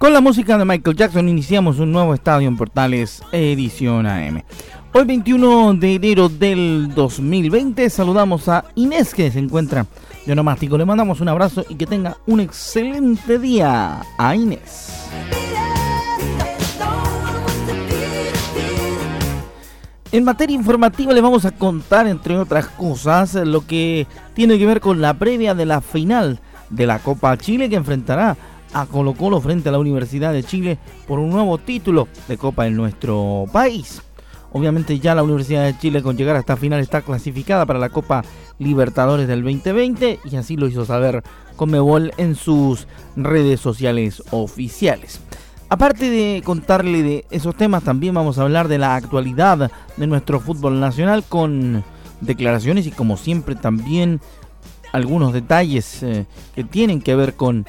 Con la música de Michael Jackson iniciamos un nuevo estadio en Portales Edición AM. Hoy 21 de enero del 2020 saludamos a Inés que se encuentra de onomástico. Le mandamos un abrazo y que tenga un excelente día a Inés. En materia informativa les vamos a contar, entre otras cosas, lo que tiene que ver con la previa de la final de la Copa Chile que enfrentará a Colo Colo frente a la Universidad de Chile por un nuevo título de Copa en nuestro país. Obviamente ya la Universidad de Chile con llegar a esta final está clasificada para la Copa Libertadores del 2020 y así lo hizo saber Conmebol en sus redes sociales oficiales. Aparte de contarle de esos temas, también vamos a hablar de la actualidad de nuestro fútbol nacional con declaraciones y como siempre también algunos detalles eh, que tienen que ver con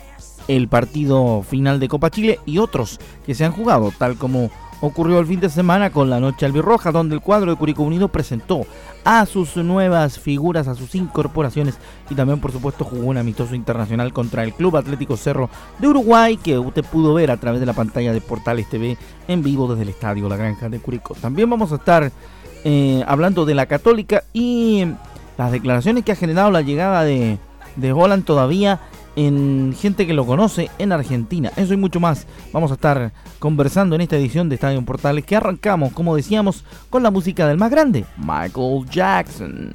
el partido final de Copa Chile y otros que se han jugado, tal como ocurrió el fin de semana con la Noche Albirroja, donde el cuadro de Curicó Unido presentó a sus nuevas figuras, a sus incorporaciones y también por supuesto jugó un amistoso internacional contra el Club Atlético Cerro de Uruguay que usted pudo ver a través de la pantalla de Portales TV en vivo desde el estadio La Granja de Curicó. También vamos a estar eh, hablando de la Católica y las declaraciones que ha generado la llegada de, de todavía en gente que lo conoce en Argentina. Eso y mucho más vamos a estar conversando en esta edición de Estadio Portales que arrancamos, como decíamos, con la música del más grande, Michael Jackson.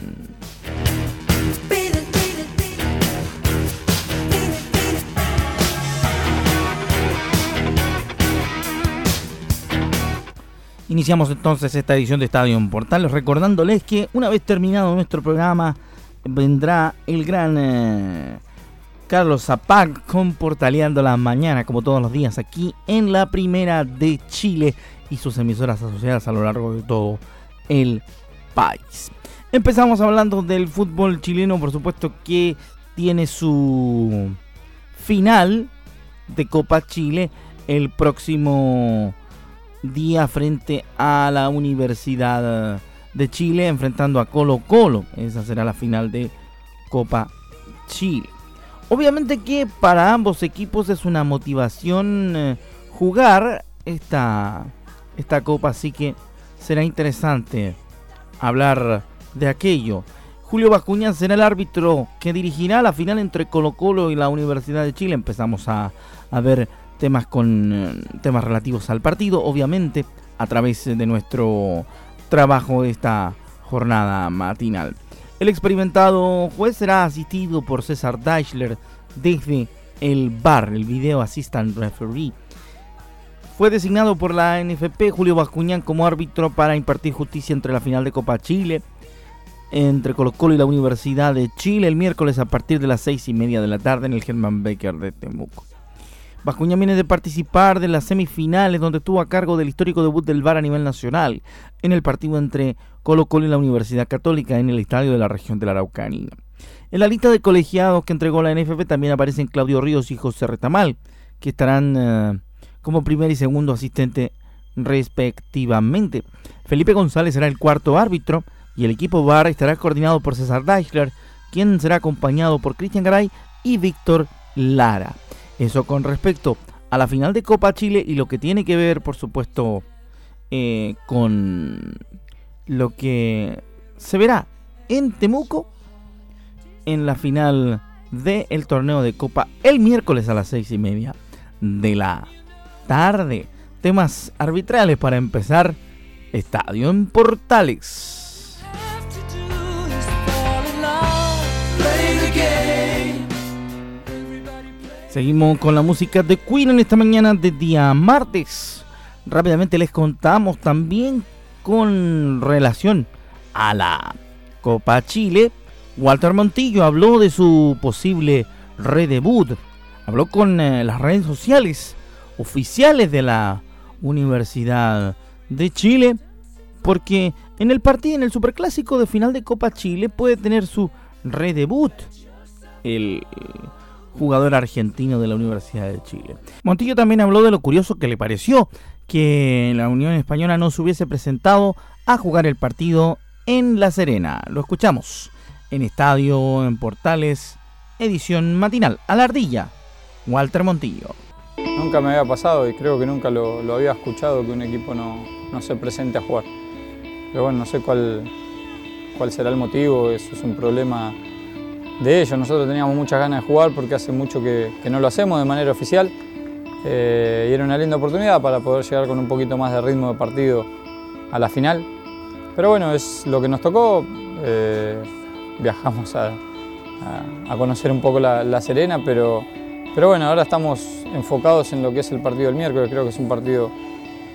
Iniciamos entonces esta edición de Estadio Portales recordándoles que una vez terminado nuestro programa vendrá el gran... Eh, Carlos Zapac con Portaleando la Mañana, como todos los días, aquí en la Primera de Chile y sus emisoras asociadas a lo largo de todo el país. Empezamos hablando del fútbol chileno, por supuesto que tiene su final de Copa Chile el próximo día frente a la Universidad de Chile, enfrentando a Colo Colo. Esa será la final de Copa Chile. Obviamente que para ambos equipos es una motivación eh, jugar esta, esta copa, así que será interesante hablar de aquello. Julio Bascuñán será el árbitro que dirigirá la final entre Colo Colo y la Universidad de Chile. Empezamos a, a ver temas con eh, temas relativos al partido, obviamente, a través de nuestro trabajo de esta jornada matinal. El experimentado juez será asistido por César Deichler desde el bar, el Video Assistant Referee. Fue designado por la NFP Julio Bascuñán como árbitro para impartir justicia entre la final de Copa Chile, entre Colo Colo y la Universidad de Chile el miércoles a partir de las seis y media de la tarde en el Germán Becker de Temuco. Bascuñán viene de participar de las semifinales donde estuvo a cargo del histórico debut del VAR a nivel nacional en el partido entre Colo Colo y la Universidad Católica en el estadio de la región de la Araucanía. En la lista de colegiados que entregó la NFP también aparecen Claudio Ríos y José Retamal, que estarán eh, como primer y segundo asistente respectivamente. Felipe González será el cuarto árbitro y el equipo VAR estará coordinado por César Deichler, quien será acompañado por Cristian Garay y Víctor Lara. Eso con respecto a la final de Copa Chile y lo que tiene que ver, por supuesto, eh, con lo que se verá en Temuco en la final del torneo de Copa el miércoles a las seis y media de la tarde. Temas arbitrales para empezar. Estadio en Portales. Seguimos con la música de Queen en esta mañana de día martes. Rápidamente les contamos también con relación a la Copa Chile. Walter Montillo habló de su posible redebut. Habló con eh, las redes sociales oficiales de la Universidad de Chile. Porque en el partido, en el Superclásico de final de Copa Chile, puede tener su redebut. El jugador argentino de la Universidad de Chile. Montillo también habló de lo curioso que le pareció que la Unión Española no se hubiese presentado a jugar el partido en La Serena. Lo escuchamos en Estadio, en Portales, edición matinal. A la ardilla, Walter Montillo. Nunca me había pasado y creo que nunca lo, había escuchado que un equipo no, se presente a jugar. Pero bueno, no sé cuál será el motivo, eso es un problema de ellos. Nosotros teníamos muchas ganas de jugar porque hace mucho que, no lo hacemos de manera oficial eh, y era una linda oportunidad para poder llegar con un poquito más de ritmo de partido a la final. Pero bueno, es lo que nos tocó. Eh, viajamos a, conocer un poco la, Serena, pero, pero bueno, ahora estamos enfocados en lo que es el partido del miércoles. Creo que es un partido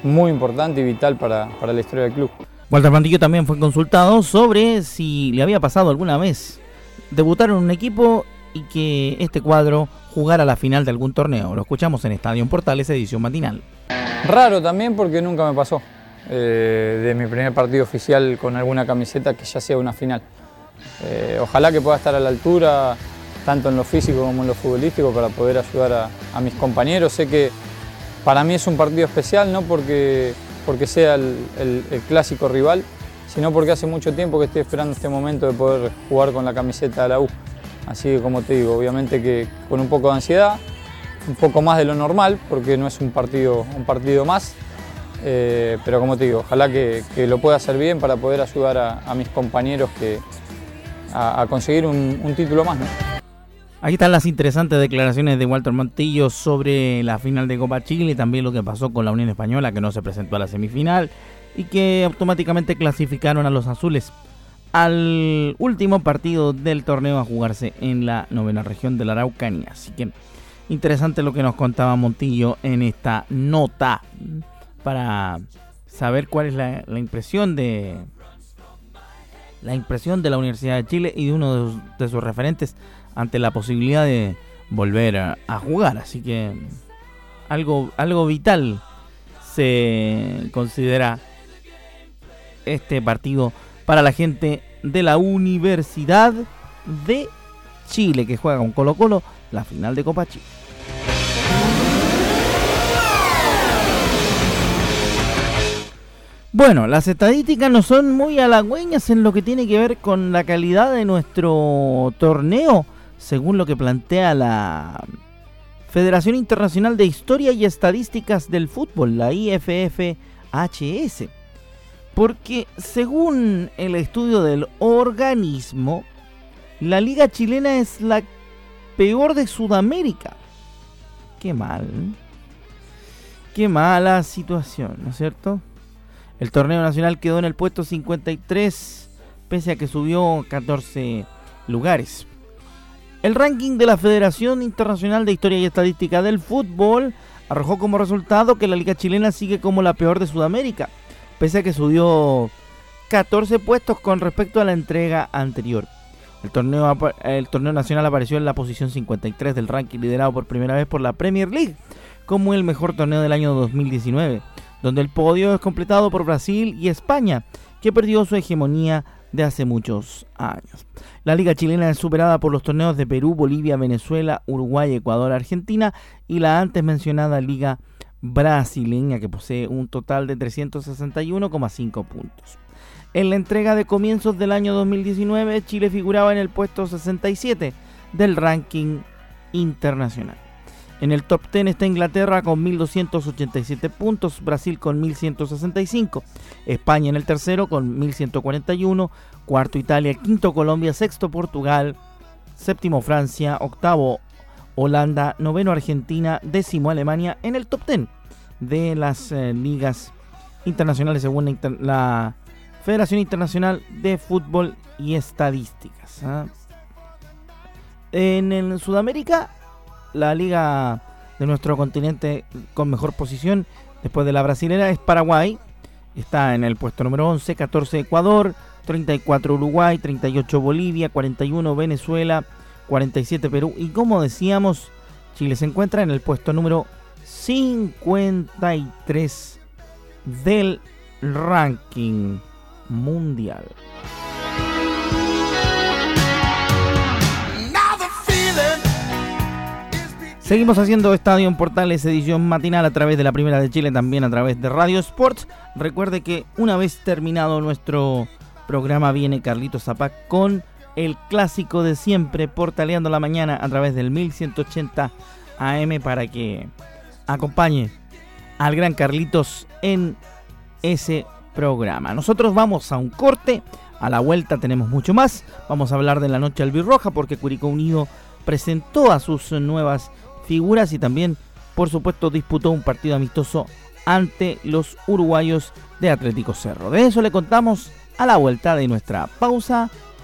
muy importante y vital para, para la historia del club. Walter Pandillo también fue consultado sobre si le había pasado alguna vez debutar en un equipo y que este cuadro jugara la final de algún torneo. Lo escuchamos en Estadio Portales, edición matinal. Raro también porque nunca me pasó eh, de mi primer partido oficial con alguna camiseta que ya sea una final. Eh, ojalá que pueda estar a la altura, tanto en lo físico como en lo futbolístico, para poder ayudar a, mis compañeros. Sé que para mí es un partido especial, no porque, porque sea el clásico rival, sino porque hace mucho tiempo que estoy esperando este momento de poder jugar con la camiseta de la U. Así que como te digo, obviamente que con un poco de ansiedad, un poco más de lo normal, porque no es un partido, un partido más, eh, pero como te digo, ojalá que, lo pueda hacer bien para poder ayudar a, mis compañeros que, a, conseguir un, título más. Aquí están las interesantes declaraciones de Walter Montillo sobre la final de Copa Chile y también lo que pasó con la Unión Española que no se presentó a la semifinal y que automáticamente clasificaron a los azules al último partido del torneo a jugarse en la novena región de la Araucanía. Así que interesante lo que nos contaba Montillo en esta nota para saber cuál es la, impresión de la impresión de la Universidad de Chile y de uno de, sus referentes ante la posibilidad de volver a, a, jugar. Así que algo, algo vital se considera este partido para la gente de la Universidad de Chile que juega con Colo Colo la final de Copa Chile. Bueno, las estadísticas no son muy halagüeñas en lo que tiene que ver con la calidad de nuestro torneo, según lo que plantea la Federación Internacional de Historia y Estadísticas del Fútbol, la IFFHS. Porque según el estudio del organismo, la liga chilena es la peor de Sudamérica. Qué mal. Qué mala situación, ¿no es cierto? El torneo nacional quedó en el puesto 53, pese a que subió 14 lugares. El ranking de la Federación Internacional de Historia y Estadística del Fútbol arrojó como resultado que la liga chilena sigue como la peor de Sudamérica pese a que subió 14 puestos con respecto a la entrega anterior. El torneo, el torneo nacional apareció en la posición 53 del ranking liderado por primera vez por la Premier League como el mejor torneo del año 2019, donde el podio es completado por Brasil y España, que perdió su hegemonía de hace muchos años. La liga chilena es superada por los torneos de Perú, Bolivia, Venezuela, Uruguay, Ecuador, Argentina y la antes mencionada liga brasileña que posee un total de 361,5 puntos. En la entrega de comienzos del año 2019, Chile figuraba en el puesto 67 del ranking internacional. En el top 10 está Inglaterra con 1.287 puntos, Brasil con 1.165, España en el tercero con 1.141, cuarto Italia, quinto Colombia, sexto Portugal, séptimo Francia, octavo Holanda, noveno Argentina, décimo Alemania en el top 10 de las eh, ligas internacionales según la, Federación Internacional de Fútbol y Estadísticas. ¿ah? En, en Sudamérica la liga de nuestro continente con mejor posición después de la brasilera es Paraguay. Está en el puesto número 11, 14 Ecuador, 34 Uruguay, 38 Bolivia, 41 Venezuela, 47 Perú y como decíamos, Chile se encuentra en el puesto número 53 del ranking mundial. Seguimos haciendo Estadio en Portales edición matinal a través de la Primera de Chile, también a través de Radio Sports. Recuerde que una vez terminado nuestro programa viene Carlitos Zapac con el clásico de siempre, Portaleando la Mañana a través del 1180 AM para que acompañe al gran Carlitos en ese programa. Nosotros vamos a un corte, a la vuelta tenemos mucho más. Vamos a hablar de la noche albirroja porque Curicó Unido presentó a sus nuevas figuras y también, por supuesto, disputó un partido amistoso ante los uruguayos de Atlético Cerro. De eso le contamos a la vuelta de nuestra pausa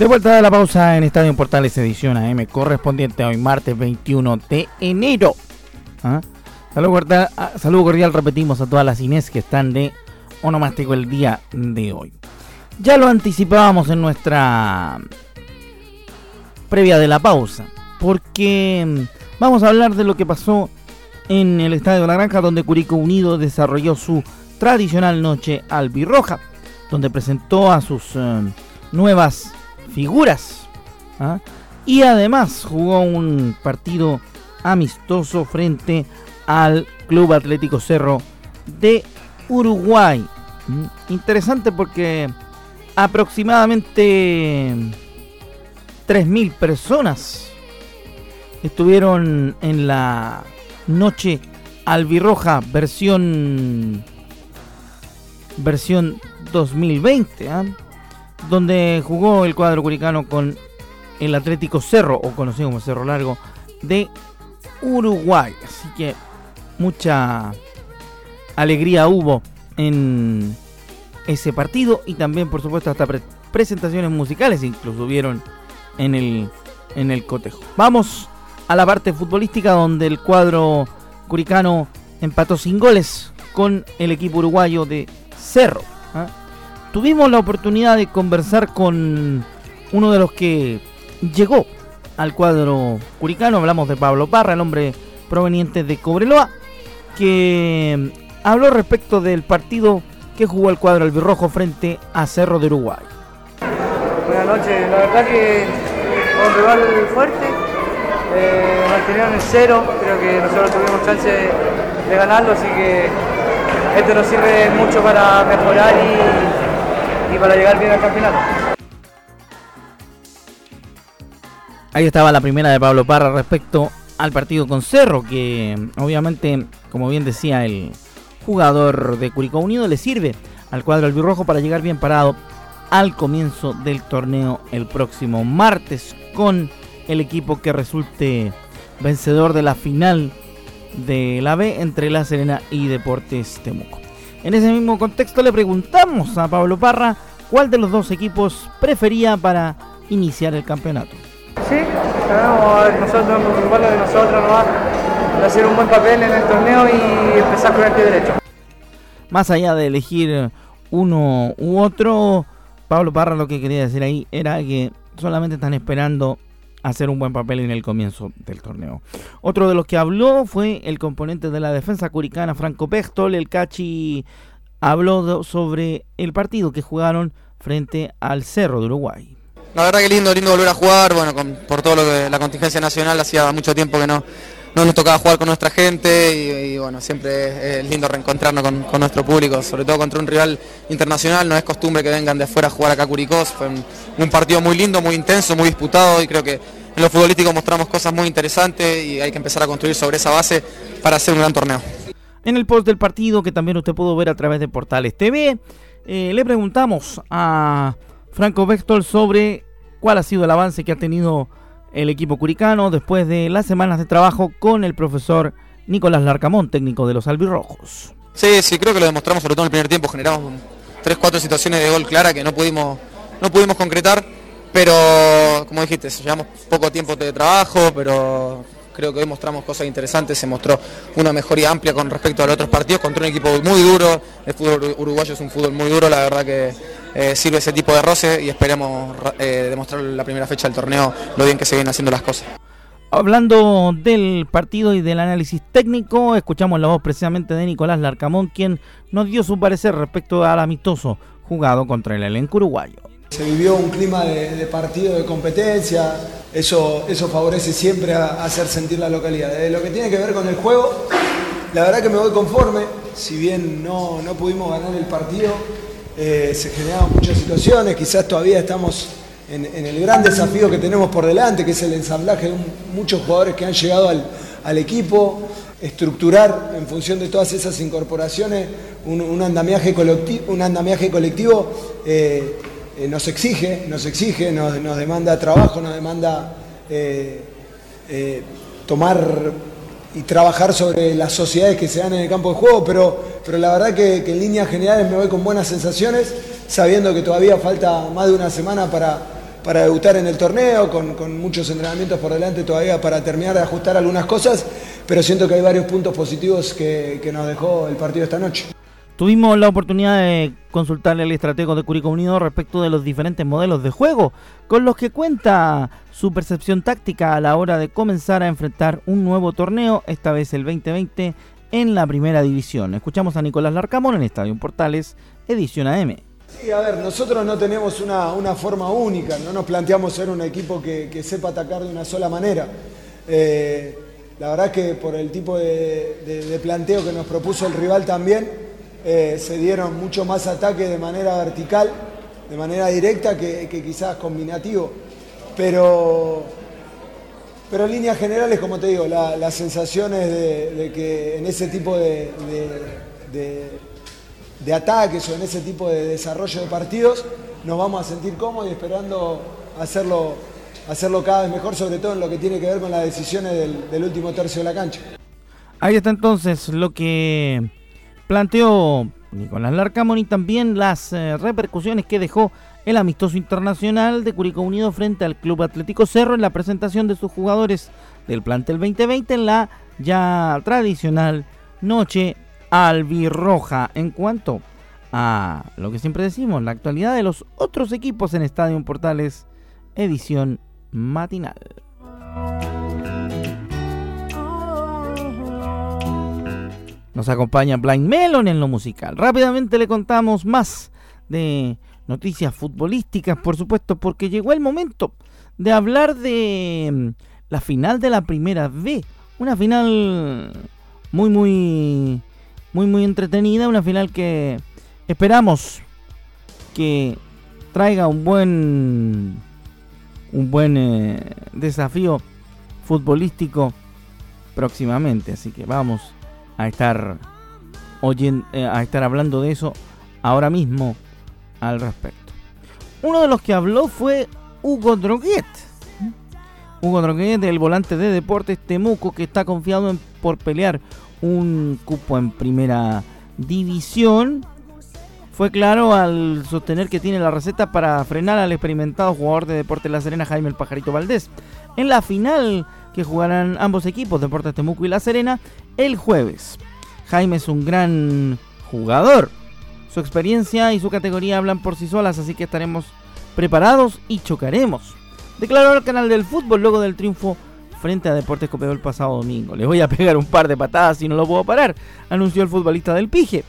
De vuelta de la pausa en Estadio Portales edición AM correspondiente hoy martes 21 de enero. ¿Ah? Cordial, ah, cordial, repetimos a todas las Inés que están de onomástico el día de hoy. Ya lo anticipábamos en nuestra previa de la pausa, porque Vamos a hablar de lo que pasó en el Estadio de la Granja, donde Curicó Unido desarrolló su tradicional noche albirroja, donde presentó a sus eh, nuevas figuras. ¿ah? Y además jugó un partido amistoso frente al Club Atlético Cerro de Uruguay. Mm, interesante porque aproximadamente 3.000 personas estuvieron en la noche albirroja versión versión 2020, ¿ah? Donde jugó el cuadro curicano con el Atlético Cerro, o conocido como Cerro Largo, de Uruguay. Así que mucha alegría hubo en ese partido y también, por supuesto, hasta presentaciones musicales incluso hubieron en el, en el cotejo. Vamos a la parte futbolística donde el cuadro curicano empató sin goles con el equipo uruguayo de Cerro. ¿ah? Tuvimos la oportunidad de conversar con uno de los que llegó al cuadro curicano. Hablamos de Pablo Parra, el hombre proveniente de Cobreloa, que habló respecto del partido que jugó el cuadro albirrojo frente a Cerro de Uruguay. Buenas noches, la verdad que fue un rival fuerte, eh, el cero, creo que nosotros tuvimos chance de, ganarlo, así que esto nos sirve mucho para mejorar y, y para llegar bien al campeonato. Ahí estaba la primera de Pablo Parra respecto al partido con Cerro, que obviamente, como bien decía el jugador de Curicó Unido, le sirve al cuadro albirrojo para llegar bien parado al comienzo del torneo el próximo martes con el equipo que resulte vencedor de la final de la B entre La Serena y Deportes Temuco. En ese mismo contexto le preguntamos a Pablo Parra cuál de los dos equipos prefería para iniciar el campeonato. Sí, sabemos, nosotros nos preocupar de nosotros nomás, de hacer un buen papel en el torneo y empezar con el pie derecho. Más allá de elegir uno u otro, Pablo Parra lo que quería decir ahí era que solamente están esperando hacer un buen papel en el comienzo del torneo. Otro de los que habló fue el componente de la defensa curicana, Franco Pestol. El Cachi habló sobre el partido que jugaron frente al Cerro de Uruguay. La verdad que lindo, lindo volver a jugar, bueno, por todo lo que la contingencia nacional hacía mucho tiempo que no, no nos tocaba jugar con nuestra gente y, bueno, siempre es lindo reencontrarnos con, nuestro público, sobre todo contra un rival internacional, no es costumbre que vengan de afuera a jugar acá a Curicós, fue un, partido muy lindo, muy intenso, muy disputado y creo que en lo futbolístico mostramos cosas muy interesantes y hay que empezar a construir sobre esa base para hacer un gran torneo. En el post del partido, que también usted pudo ver a través de Portales TV, eh, le preguntamos a Franco Vector sobre cuál ha sido el avance que ha tenido el equipo curicano después de las semanas de trabajo con el profesor Nicolás Larcamón, técnico de los albirrojos. Sí, sí, creo que lo demostramos sobre todo en el primer tiempo, generamos tres, cuatro situaciones de gol clara que no pudimos, no pudimos concretar, pero como dijiste, llevamos poco tiempo de trabajo, pero creo que hoy mostramos cosas interesantes, se mostró una mejoría amplia con respecto a los otros partidos contra un equipo muy duro, el fútbol uruguayo es un fútbol muy duro, la verdad que eh, sirve ese tipo de roce y esperemos eh, demostrar la primera fecha del torneo lo bien que se vienen haciendo las cosas. Hablando del partido y del análisis técnico, escuchamos la voz precisamente de Nicolás Larcamón, quien nos dio su parecer respecto al amistoso jugado contra el elenco uruguayo. Se vivió un clima de, partido de competencia, eso, eso favorece siempre a, hacer sentir la localidad. De lo que tiene que ver con el juego, la verdad que me voy conforme, si bien no, no pudimos ganar el partido, eh, se generaron muchas situaciones, quizás todavía estamos en, el gran desafío que tenemos por delante, que es el ensamblaje de muchos jugadores que han llegado al, equipo, estructurar en función de todas esas incorporaciones un, andamiaje colectivo, un andamiaje colectivo eh, eh, nos exige, nos exige, nos, demanda trabajo, nos demanda tomar y trabajar sobre las sociedades que se dan en el campo de juego, pero, pero la verdad que, en líneas generales me voy con buenas sensaciones, sabiendo que todavía falta más de una semana para, para debutar en el torneo, con, muchos entrenamientos por delante todavía para terminar de ajustar algunas cosas, pero siento que hay varios puntos positivos que, que nos dejó el partido esta noche. Tuvimos la oportunidad de consultarle al estratego de Curicó Unido respecto de los diferentes modelos de juego con los que cuenta su percepción táctica a la hora de comenzar a enfrentar un nuevo torneo, esta vez el 2020, en la primera división. Escuchamos a Nicolás Larcamón en Estadio Portales, edición AM. Sí, a ver, nosotros no tenemos una, forma única, no nos planteamos ser un equipo que, sepa atacar de una sola manera. Eh, la verdad que por el tipo de planteo que nos propuso el rival también, eh, se dieron mucho más ataques de manera vertical, de manera directa que, quizás combinativo. Pero, pero en líneas generales, como te digo, las sensaciones de, que en ese tipo de, de, ataques o en ese tipo de desarrollo de partidos nos vamos a sentir cómodos y esperando hacerlo, hacerlo cada vez mejor, sobre todo en lo que tiene que ver con las decisiones del, del último tercio de la cancha. Ahí está entonces lo que planteó Nicolás Larcamón y también las eh, repercusiones que dejó el amistoso internacional de Curicó Unido frente al Club Atlético Cerro en la presentación de sus jugadores del plantel 2020 en la ya tradicional noche albirroja. En cuanto a lo que siempre decimos, la actualidad de los otros equipos en Estadio Portales, edición matinal. Nos acompaña Blind Melon en lo musical. Rápidamente le contamos más de noticias futbolísticas, por supuesto, porque llegó el momento de hablar de mm, la final de la primera B. Una final muy, muy, muy, muy entretenida. Una final que esperamos que traiga un buen, un buen eh, desafío futbolístico próximamente. Así que vamos a estar oyendo, eh, a estar hablando de eso ahora mismo al respecto. Uno de los que habló fue Hugo Droguet. Hugo Droguet, el volante de Deportes Temuco, que está confiado en, por pelear un cupo en primera división. Fue claro al sostener que tiene la receta para frenar al experimentado jugador de Deportes La Serena, Jaime el Pajarito Valdés. En la final que jugarán ambos equipos, Deportes Temuco y La Serena, el jueves. Jaime es un gran jugador. Su experiencia y su categoría hablan por sí solas, así que estaremos preparados y chocaremos. Declaró al canal del fútbol luego del triunfo frente a Deportes Copeo el pasado domingo. Le voy a pegar un par de patadas y no lo puedo parar, anunció el futbolista del Pije.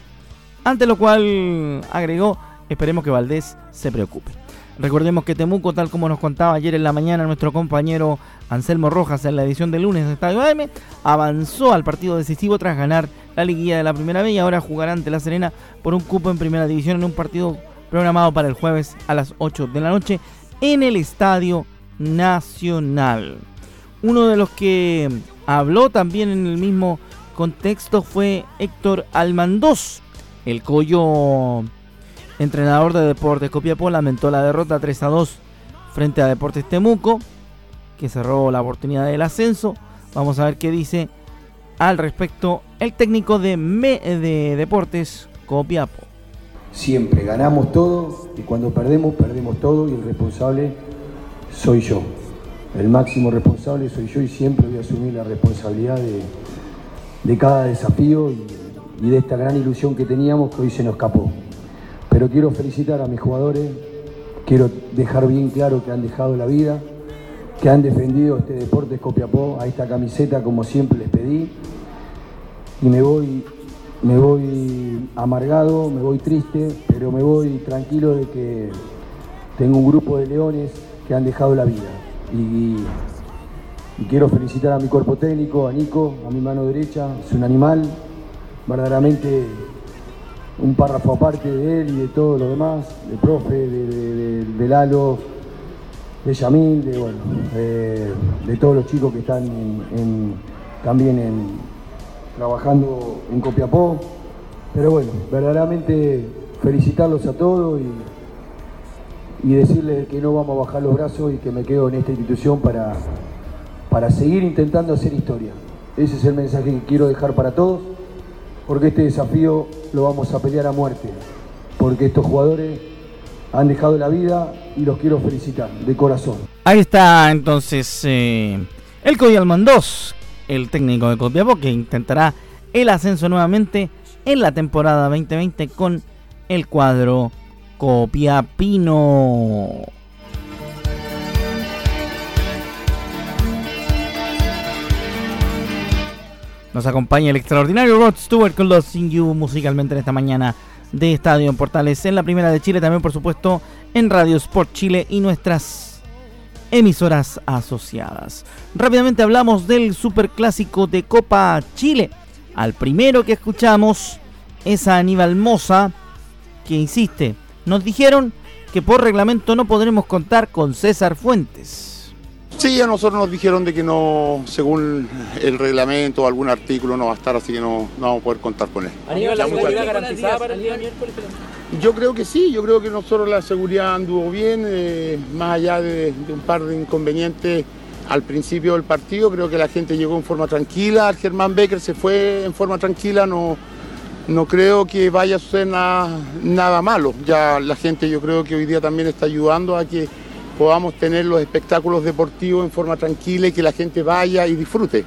Ante lo cual agregó, esperemos que Valdés se preocupe. Recordemos que Temuco, tal como nos contaba ayer en la mañana nuestro compañero Anselmo Rojas en la edición de lunes de Estadio AM, avanzó al partido decisivo tras ganar la liguilla de la primera vez y ahora jugará ante La Serena por un cupo en primera división en un partido programado para el jueves a las 8 de la noche en el Estadio Nacional. Uno de los que habló también en el mismo contexto fue Héctor Almandós, el Coyo entrenador de Deportes Copiapó, lamentó la derrota 3 a 2 frente a Deportes Temuco, que cerró la oportunidad del ascenso. Vamos a ver qué dice al respecto el técnico de, de Deportes Copiapó. Siempre ganamos todo y cuando perdemos, perdemos todo y el responsable soy yo. El máximo responsable soy yo y siempre voy a asumir la responsabilidad de, cada desafío y de esta gran ilusión que teníamos que hoy se nos escapó. Pero quiero felicitar a mis jugadores, quiero dejar bien claro que han dejado la vida, que han defendido este deporte Copiapó, a esta camiseta como siempre les pedí. Y me voy, me voy amargado, me voy triste, pero me voy tranquilo de que tengo un grupo de leones que han dejado la vida. Y, y quiero felicitar a mi cuerpo técnico, a Nico, a mi mano derecha, es un animal verdaderamente un párrafo aparte de él y de todo lo demás, del profe, de, Lalo, de Yamil, de, bueno, de todos los chicos que están también en, trabajando en Copiapó. Pero bueno, verdaderamente felicitarlos a todos y, y decirles que no vamos a bajar los brazos y que me quedo en esta institución para, para seguir intentando hacer historia. Ese es el mensaje que quiero dejar para todos porque este desafío lo vamos a pelear a muerte, porque estos jugadores han dejado la vida y los quiero felicitar de corazón. Ahí está entonces eh, el Coyal Mandós, el técnico de Copiapó, que intentará el ascenso nuevamente en la temporada 2020 con el cuadro Copiapino. Nos acompaña el extraordinario Rod Stewart con los Sing You musicalmente en esta mañana de Estadio en Portales en la Primera de Chile, también por supuesto en Radio Sport Chile y nuestras emisoras asociadas. Rápidamente hablamos del superclásico de Copa Chile. Al primero que escuchamos es a Aníbal Moza, que insiste, nos dijeron que por reglamento no podremos contar con César Fuentes. Sí, a nosotros nos dijeron de que no, según el reglamento o algún artículo no va a estar, así que no, vamos a poder contar con él. la seguridad garantizada para el día miércoles? Yo creo que sí, yo creo que nosotros la seguridad anduvo bien, eh, más allá de, un par de inconvenientes al principio del partido, creo que la gente llegó en forma tranquila, Germán Becker se fue en forma tranquila, no, no creo que vaya a suceder nada, nada malo. Ya la gente yo creo que hoy día también está ayudando a que podamos tener los espectáculos deportivos en forma tranquila y que la gente vaya y disfrute.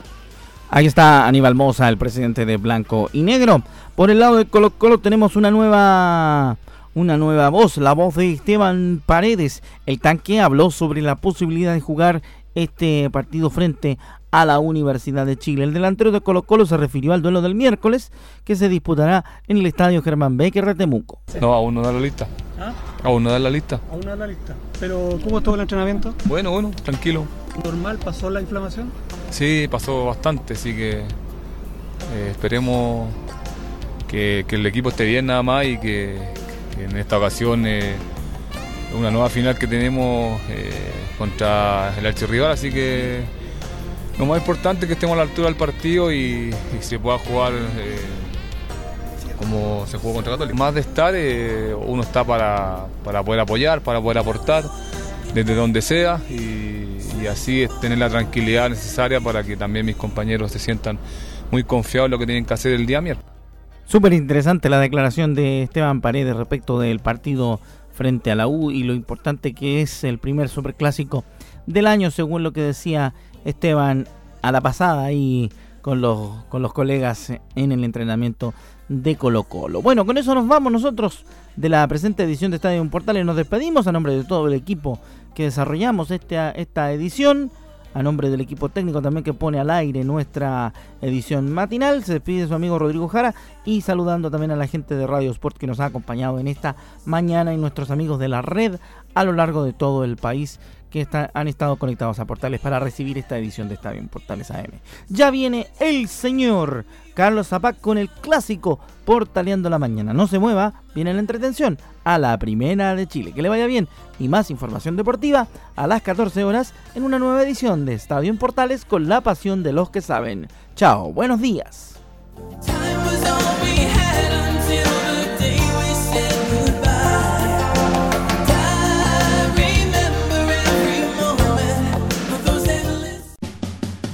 Ahí está Aníbal Moza, el presidente de Blanco y Negro. Por el lado de Colo Colo tenemos una nueva una nueva voz, la voz de Esteban Paredes. El tanque habló sobre la posibilidad de jugar este partido frente a la Universidad de Chile. El delantero de Colo Colo se refirió al duelo del miércoles que se disputará en el estadio Germán Becker de Temuco. No, aún no da la lista. ¿Ah? Aún no da la lista. Aún no da la lista. Pero, ¿cómo estuvo el entrenamiento? Bueno, bueno, tranquilo. ¿Normal? ¿Pasó la inflamación? Sí, pasó bastante, así que eh, esperemos que, el equipo esté bien nada más y que, en esta ocasión eh, una nueva final que tenemos eh, contra el archirrival, así que lo más importante es que estemos a la altura del partido y, se pueda jugar eh, como se jugó contra Católica. Más de estar, eh, uno está para, poder apoyar, para poder aportar desde donde sea y, y así tener la tranquilidad necesaria para que también mis compañeros se sientan muy confiados en lo que tienen que hacer el día miércoles. Súper interesante la declaración de Esteban Paredes respecto del partido frente a la U y lo importante que es el primer superclásico del año, según lo que decía Esteban a la pasada ahí con los, con los colegas en el entrenamiento de Colo Colo. Bueno, con eso nos vamos nosotros de la presente edición de Estadio Portales. Nos despedimos a nombre de todo el equipo que desarrollamos esta, esta edición. A nombre del equipo técnico también que pone al aire nuestra edición matinal. Se despide su amigo Rodrigo Jara y saludando también a la gente de Radio Sport que nos ha acompañado en esta mañana y nuestros amigos de la red a lo largo de todo el país que han estado conectados a Portales para recibir esta edición de Estadio en Portales AM. Ya viene el señor Carlos Zapac con el clásico Portaleando la Mañana. No se mueva, viene la entretención a la primera de Chile. Que le vaya bien y más información deportiva a las 14 horas en una nueva edición de Estadio en Portales con la pasión de los que saben. Chao, buenos días.